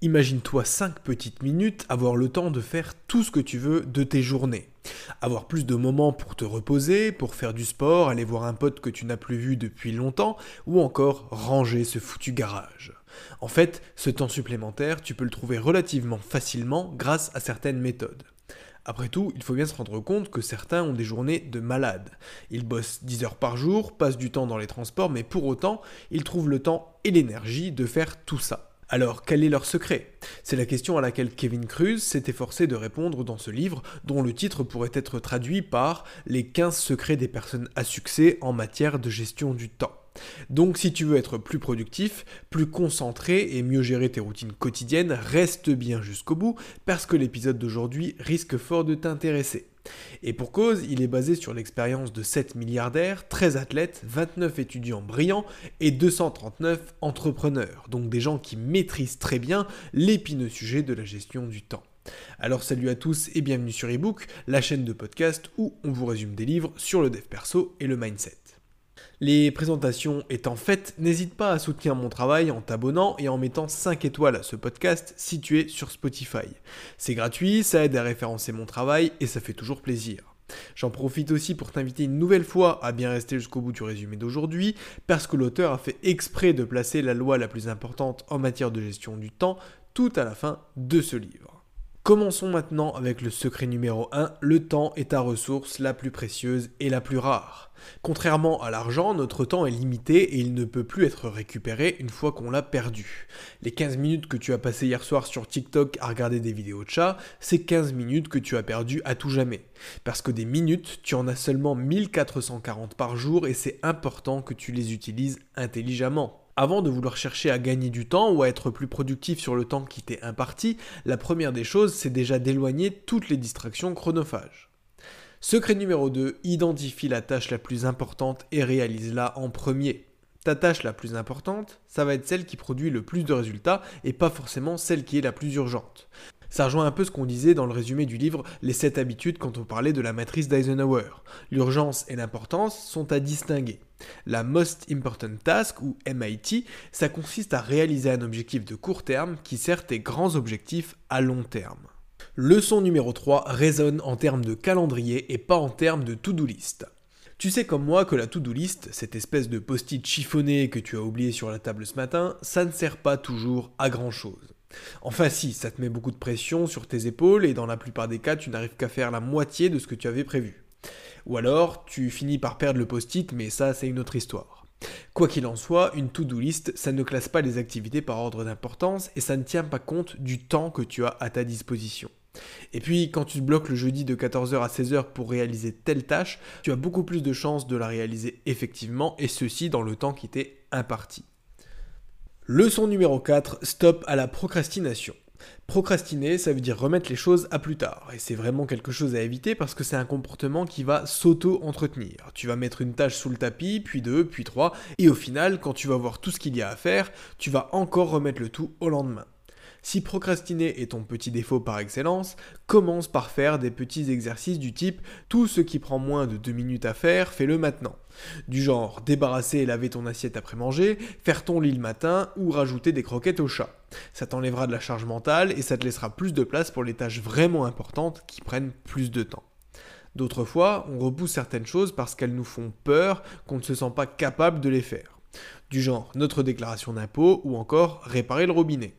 Imagine-toi 5 petites minutes avoir le temps de faire tout ce que tu veux de tes journées. Avoir plus de moments pour te reposer, pour faire du sport, aller voir un pote que tu n'as plus vu depuis longtemps, ou encore ranger ce foutu garage. En fait, ce temps supplémentaire, tu peux le trouver relativement facilement grâce à certaines méthodes. Après tout, il faut bien se rendre compte que certains ont des journées de malades. Ils bossent 10 heures par jour, passent du temps dans les transports, mais pour autant, ils trouvent le temps et l'énergie de faire tout ça. Alors, quel est leur secret? C'est la question à laquelle Kevin Cruz s'est efforcé de répondre dans ce livre, dont le titre pourrait être traduit par Les 15 secrets des personnes à succès en matière de gestion du temps. Donc si tu veux être plus productif, plus concentré et mieux gérer tes routines quotidiennes, reste bien jusqu'au bout parce que l'épisode d'aujourd'hui risque fort de t'intéresser. Et pour cause, il est basé sur l'expérience de 7 milliardaires, 13 athlètes, 29 étudiants brillants et 239 entrepreneurs, donc des gens qui maîtrisent très bien l'épineux sujet de la gestion du temps. Alors salut à tous et bienvenue sur eBook, la chaîne de podcast où on vous résume des livres sur le dev perso et le mindset. Les présentations étant faites, n'hésite pas à soutenir mon travail en t'abonnant et en mettant 5 étoiles à ce podcast situé sur Spotify. C'est gratuit, ça aide à référencer mon travail et ça fait toujours plaisir. J'en profite aussi pour t'inviter une nouvelle fois à bien rester jusqu'au bout du résumé d'aujourd'hui, parce que l'auteur a fait exprès de placer la loi la plus importante en matière de gestion du temps tout à la fin de ce livre. Commençons maintenant avec le secret numéro 1, le temps est ta ressource la plus précieuse et la plus rare. Contrairement à l'argent, notre temps est limité et il ne peut plus être récupéré une fois qu'on l'a perdu. Les 15 minutes que tu as passées hier soir sur TikTok à regarder des vidéos de chats, c'est 15 minutes que tu as perdu à tout jamais. Parce que des minutes, tu en as seulement 1440 par jour et c'est important que tu les utilises intelligemment. Avant de vouloir chercher à gagner du temps ou à être plus productif sur le temps qui t'est imparti, la première des choses, c'est déjà d'éloigner toutes les distractions chronophages. Secret numéro 2, identifie la tâche la plus importante et réalise-la en premier. Ta tâche la plus importante, ça va être celle qui produit le plus de résultats et pas forcément celle qui est la plus urgente. Ça rejoint un peu ce qu'on disait dans le résumé du livre Les 7 habitudes quand on parlait de la matrice d'Eisenhower. L'urgence et l'importance sont à distinguer. La Most Important Task, ou MIT, ça consiste à réaliser un objectif de court terme qui sert tes grands objectifs à long terme. Leçon numéro 3 résonne en termes de calendrier et pas en termes de to-do list. Tu sais comme moi que la to-do list, cette espèce de post-it chiffonné que tu as oublié sur la table ce matin, ça ne sert pas toujours à grand chose. Enfin si, ça te met beaucoup de pression sur tes épaules et dans la plupart des cas, tu n'arrives qu'à faire la moitié de ce que tu avais prévu. Ou alors, tu finis par perdre le post-it, mais ça c'est une autre histoire. Quoi qu'il en soit, une to-do list, ça ne classe pas les activités par ordre d'importance et ça ne tient pas compte du temps que tu as à ta disposition. Et puis, quand tu te bloques le jeudi de 14h à 16h pour réaliser telle tâche, tu as beaucoup plus de chances de la réaliser effectivement, et ceci dans le temps qui t'est imparti. Leçon numéro 4, stop à la procrastination. Procrastiner, ça veut dire remettre les choses à plus tard. Et c'est vraiment quelque chose à éviter parce que c'est un comportement qui va s'auto-entretenir. Tu vas mettre une tâche sous le tapis, puis deux, puis trois, et au final, quand tu vas voir tout ce qu'il y a à faire, tu vas encore remettre le tout au lendemain. Si procrastiner est ton petit défaut par excellence, commence par faire des petits exercices du type tout ce qui prend moins de 2 minutes à faire, fais-le maintenant. Du genre débarrasser et laver ton assiette après manger, faire ton lit le matin ou rajouter des croquettes au chat. Ça t'enlèvera de la charge mentale et ça te laissera plus de place pour les tâches vraiment importantes qui prennent plus de temps. D'autres fois, on repousse certaines choses parce qu'elles nous font peur qu'on ne se sent pas capable de les faire. Du genre notre déclaration d'impôt ou encore réparer le robinet.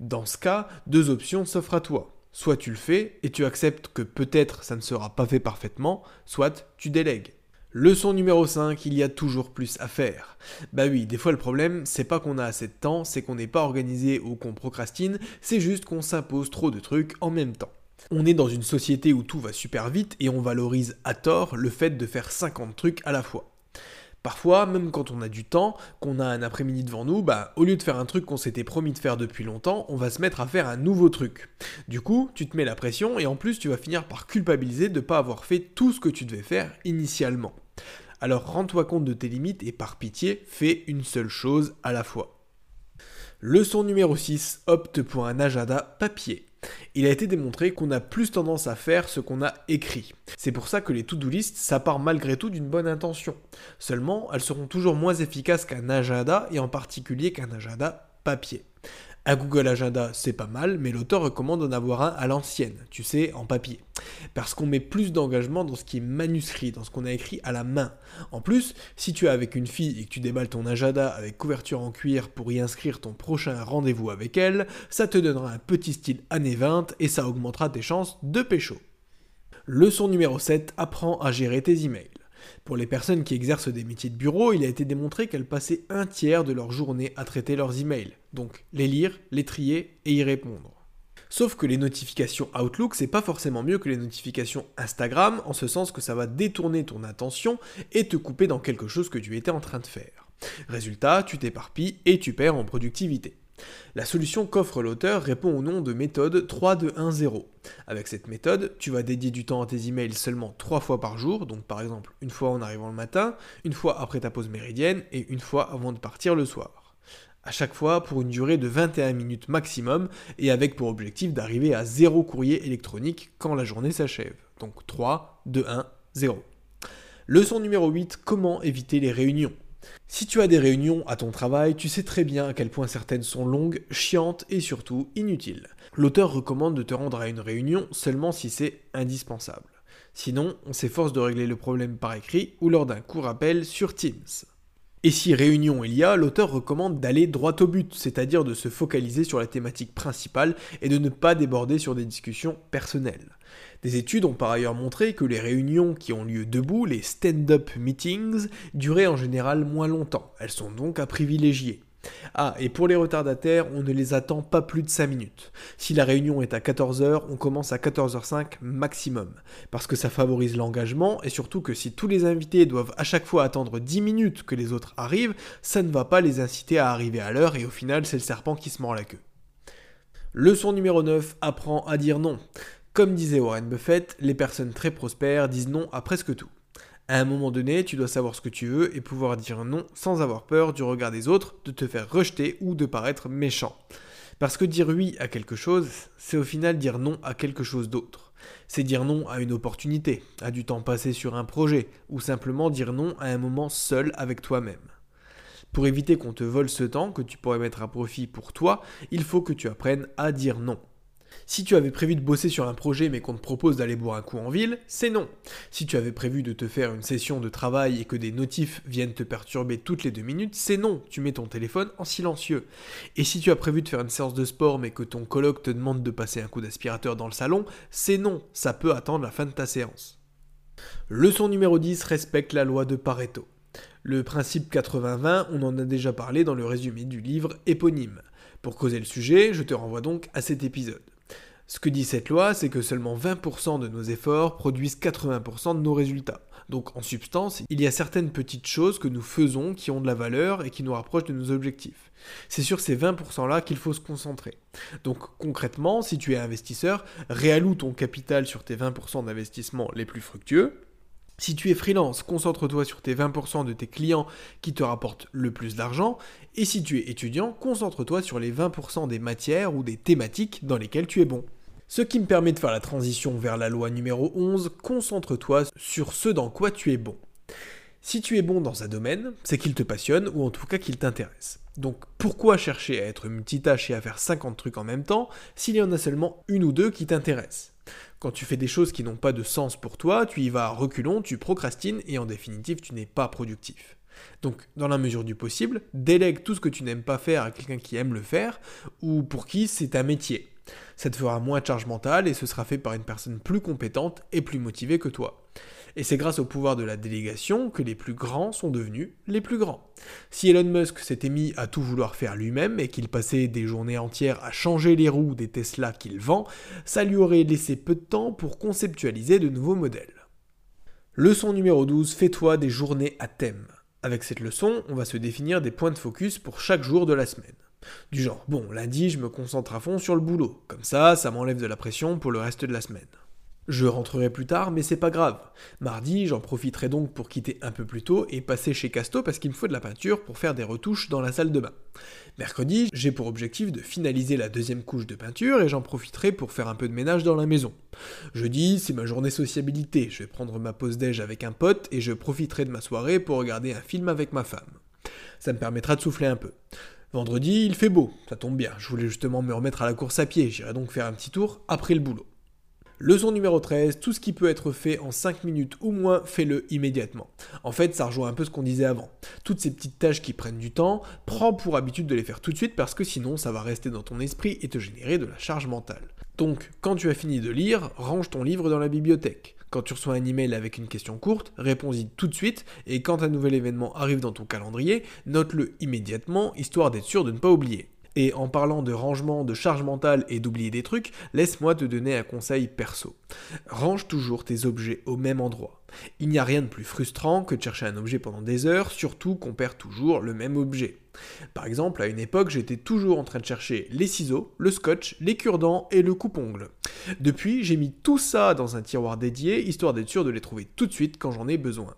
Dans ce cas, deux options s'offrent à toi. Soit tu le fais et tu acceptes que peut-être ça ne sera pas fait parfaitement, soit tu délègues. Leçon numéro 5, il y a toujours plus à faire. Bah oui, des fois le problème, c'est pas qu'on a assez de temps, c'est qu'on n'est pas organisé ou qu'on procrastine, c'est juste qu'on s'impose trop de trucs en même temps. On est dans une société où tout va super vite et on valorise à tort le fait de faire 50 trucs à la fois. Parfois, même quand on a du temps, qu'on a un après-midi devant nous, bah, au lieu de faire un truc qu'on s'était promis de faire depuis longtemps, on va se mettre à faire un nouveau truc. Du coup, tu te mets la pression et en plus, tu vas finir par culpabiliser de ne pas avoir fait tout ce que tu devais faire initialement. Alors rends-toi compte de tes limites et par pitié, fais une seule chose à la fois. Leçon numéro 6, opte pour un agenda papier. Il a été démontré qu'on a plus tendance à faire ce qu'on a écrit. C'est pour ça que les to-do list, ça malgré tout d'une bonne intention. Seulement, elles seront toujours moins efficaces qu'un agenda et en particulier qu'un agenda papier. Un Google Agenda, c'est pas mal, mais l'auteur recommande d'en avoir un à l'ancienne, tu sais, en papier. Parce qu'on met plus d'engagement dans ce qui est manuscrit, dans ce qu'on a écrit à la main. En plus, si tu es avec une fille et que tu déballes ton agenda avec couverture en cuir pour y inscrire ton prochain rendez-vous avec elle, ça te donnera un petit style années 20 et ça augmentera tes chances de pécho. Leçon numéro 7, apprends à gérer tes emails. Pour les personnes qui exercent des métiers de bureau, il a été démontré qu'elles passaient un tiers de leur journée à traiter leurs emails, donc les lire, les trier et y répondre. Sauf que les notifications Outlook, c'est pas forcément mieux que les notifications Instagram, en ce sens que ça va détourner ton attention et te couper dans quelque chose que tu étais en train de faire. Résultat, tu t'éparpilles et tu perds en productivité. La solution qu'offre l'auteur répond au nom de méthode 3210. Avec cette méthode, tu vas dédier du temps à tes emails seulement 3 fois par jour, donc par exemple une fois en arrivant le matin, une fois après ta pause méridienne et une fois avant de partir le soir. À chaque fois pour une durée de 21 minutes maximum et avec pour objectif d'arriver à zéro courrier électronique quand la journée s'achève. Donc 3, 2, 1, 0. Leçon numéro 8, comment éviter les réunions? Si tu as des réunions à ton travail, tu sais très bien à quel point certaines sont longues, chiantes et surtout inutiles. L'auteur recommande de te rendre à une réunion seulement si c'est indispensable. Sinon, on s'efforce de régler le problème par écrit ou lors d'un court appel sur Teams. Et si réunion il y a, l'auteur recommande d'aller droit au but, c'est-à-dire de se focaliser sur la thématique principale et de ne pas déborder sur des discussions personnelles. Des études ont par ailleurs montré que les réunions qui ont lieu debout, les stand-up meetings, duraient en général moins longtemps. Elles sont donc à privilégier. Ah, et pour les retardataires, on ne les attend pas plus de 5 minutes. Si la réunion est à 14h, on commence à 14h05 maximum. Parce que ça favorise l'engagement, et surtout que si tous les invités doivent à chaque fois attendre 10 minutes que les autres arrivent, ça ne va pas les inciter à arriver à l'heure, et au final, c'est le serpent qui se mord la queue. Leçon numéro 9, apprends à dire non. Comme disait Warren Buffett, les personnes très prospères disent non à presque tout. À un moment donné, tu dois savoir ce que tu veux et pouvoir dire non sans avoir peur du regard des autres, de te faire rejeter ou de paraître méchant. Parce que dire oui à quelque chose, c'est au final dire non à quelque chose d'autre. C'est dire non à une opportunité, à du temps passé sur un projet, ou simplement dire non à un moment seul avec toi-même. Pour éviter qu'on te vole ce temps que tu pourrais mettre à profit pour toi, il faut que tu apprennes à dire non. Si tu avais prévu de bosser sur un projet mais qu'on te propose d'aller boire un coup en ville, c'est non. Si tu avais prévu de te faire une session de travail et que des notifs viennent te perturber toutes les deux minutes, c'est non. Tu mets ton téléphone en silencieux. Et si tu as prévu de faire une séance de sport mais que ton coloc te demande de passer un coup d'aspirateur dans le salon, c'est non. Ça peut attendre la fin de ta séance. Leçon numéro 10, respecte la loi de Pareto. Le principe 80-20, on en a déjà parlé dans le résumé du livre éponyme. Pour causer le sujet, je te renvoie donc à cet épisode. Ce que dit cette loi, c'est que seulement 20% de nos efforts produisent 80% de nos résultats. Donc en substance, il y a certaines petites choses que nous faisons qui ont de la valeur et qui nous rapprochent de nos objectifs. C'est sur ces 20%-là qu'il faut se concentrer. Donc concrètement, si tu es investisseur, réalloue ton capital sur tes 20% d'investissement les plus fructueux, si tu es freelance, concentre-toi sur tes 20% de tes clients qui te rapportent le plus d'argent. Et si tu es étudiant, concentre-toi sur les 20% des matières ou des thématiques dans lesquelles tu es bon. Ce qui me permet de faire la transition vers la loi numéro 11, concentre-toi sur ce dans quoi tu es bon. Si tu es bon dans un domaine, c'est qu'il te passionne ou en tout cas qu'il t'intéresse. Donc pourquoi chercher à être multitâche et à faire 50 trucs en même temps s'il y en a seulement une ou deux qui t'intéressent? Quand tu fais des choses qui n'ont pas de sens pour toi, tu y vas reculons, tu procrastines et en définitive tu n'es pas productif. Donc, dans la mesure du possible, délègue tout ce que tu n'aimes pas faire à quelqu'un qui aime le faire ou pour qui c'est un métier. Ça te fera moins de charge mentale et ce sera fait par une personne plus compétente et plus motivée que toi. Et c'est grâce au pouvoir de la délégation que les plus grands sont devenus les plus grands. Si Elon Musk s'était mis à tout vouloir faire lui-même et qu'il passait des journées entières à changer les roues des Tesla qu'il vend, ça lui aurait laissé peu de temps pour conceptualiser de nouveaux modèles. Leçon numéro 12, fais-toi des journées à thème. Avec cette leçon, on va se définir des points de focus pour chaque jour de la semaine. Du genre, bon, lundi, je me concentre à fond sur le boulot. Comme ça, ça m'enlève de la pression pour le reste de la semaine. Je rentrerai plus tard, mais c'est pas grave. Mardi, j'en profiterai donc pour quitter un peu plus tôt et passer chez Casto parce qu'il me faut de la peinture pour faire des retouches dans la salle de bain. Mercredi, j'ai pour objectif de finaliser la deuxième couche de peinture et j'en profiterai pour faire un peu de ménage dans la maison. Jeudi, c'est ma journée sociabilité. Je vais prendre ma pause déj avec un pote et je profiterai de ma soirée pour regarder un film avec ma femme. Ça me permettra de souffler un peu. Vendredi, il fait beau, ça tombe bien, je voulais justement me remettre à la course à pied, j'irai donc faire un petit tour après le boulot. Leçon numéro 13, tout ce qui peut être fait en 5 minutes ou moins, fais-le immédiatement. En fait, ça rejoint un peu ce qu'on disait avant. Toutes ces petites tâches qui prennent du temps, prends pour habitude de les faire tout de suite parce que sinon ça va rester dans ton esprit et te générer de la charge mentale. Donc, quand tu as fini de lire, range ton livre dans la bibliothèque. Quand tu reçois un email avec une question courte, réponds-y tout de suite et quand un nouvel événement arrive dans ton calendrier, note-le immédiatement histoire d'être sûr de ne pas oublier. Et en parlant de rangement, de charge mentale et d'oublier des trucs, laisse-moi te donner un conseil perso. Range toujours tes objets au même endroit. Il n'y a rien de plus frustrant que de chercher un objet pendant des heures, surtout qu'on perd toujours le même objet. Par exemple, à une époque, j'étais toujours en train de chercher les ciseaux, le scotch, les cure-dents et le coupe-ongle. Depuis, j'ai mis tout ça dans un tiroir dédié, histoire d'être sûr de les trouver tout de suite quand j'en ai besoin.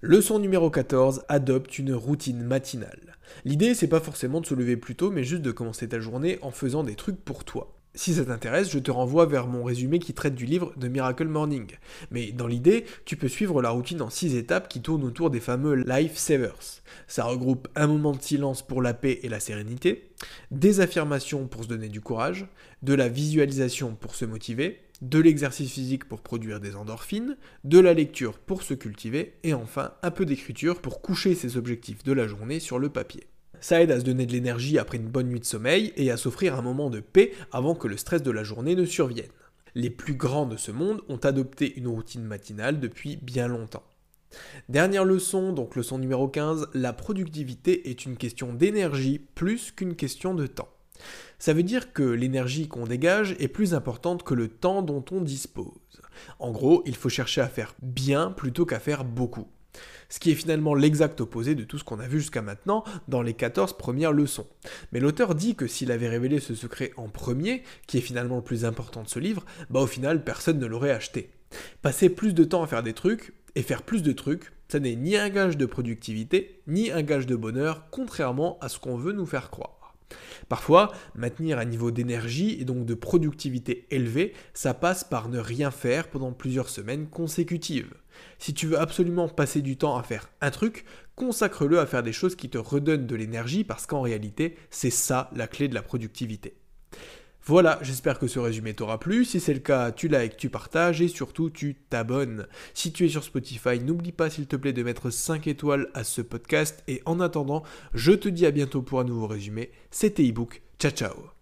Leçon numéro 14, adopte une routine matinale. L'idée, c'est pas forcément de se lever plus tôt, mais juste de commencer ta journée en faisant des trucs pour toi. Si ça t'intéresse, je te renvoie vers mon résumé qui traite du livre de Miracle Morning. Mais dans l'idée, tu peux suivre la routine en 6 étapes qui tournent autour des fameux Life Savers. Ça regroupe un moment de silence pour la paix et la sérénité, des affirmations pour se donner du courage, de la visualisation pour se motiver, de l'exercice physique pour produire des endorphines, de la lecture pour se cultiver, et enfin un peu d'écriture pour coucher ses objectifs de la journée sur le papier. Ça aide à se donner de l'énergie après une bonne nuit de sommeil et à s'offrir un moment de paix avant que le stress de la journée ne survienne. Les plus grands de ce monde ont adopté une routine matinale depuis bien longtemps. Dernière leçon, donc leçon numéro 15, la productivité est une question d'énergie plus qu'une question de temps. Ça veut dire que l'énergie qu'on dégage est plus importante que le temps dont on dispose. En gros, il faut chercher à faire bien plutôt qu'à faire beaucoup. Ce qui est finalement l'exact opposé de tout ce qu'on a vu jusqu'à maintenant dans les 14 premières leçons. Mais l'auteur dit que s'il avait révélé ce secret en premier, qui est finalement le plus important de ce livre, bah au final personne ne l'aurait acheté. Passer plus de temps à faire des trucs, et faire plus de trucs, ça n'est ni un gage de productivité, ni un gage de bonheur, contrairement à ce qu'on veut nous faire croire. Parfois, maintenir un niveau d'énergie et donc de productivité élevé, ça passe par ne rien faire pendant plusieurs semaines consécutives. Si tu veux absolument passer du temps à faire un truc, consacre-le à faire des choses qui te redonnent de l'énergie parce qu'en réalité, c'est ça la clé de la productivité. Voilà, j'espère que ce résumé t'aura plu. Si c'est le cas, tu likes, tu partages et surtout tu t'abonnes. Si tu es sur Spotify, n'oublie pas s'il te plaît de mettre 5 étoiles à ce podcast. Et en attendant, je te dis à bientôt pour un nouveau résumé. C'était ebook. Ciao ciao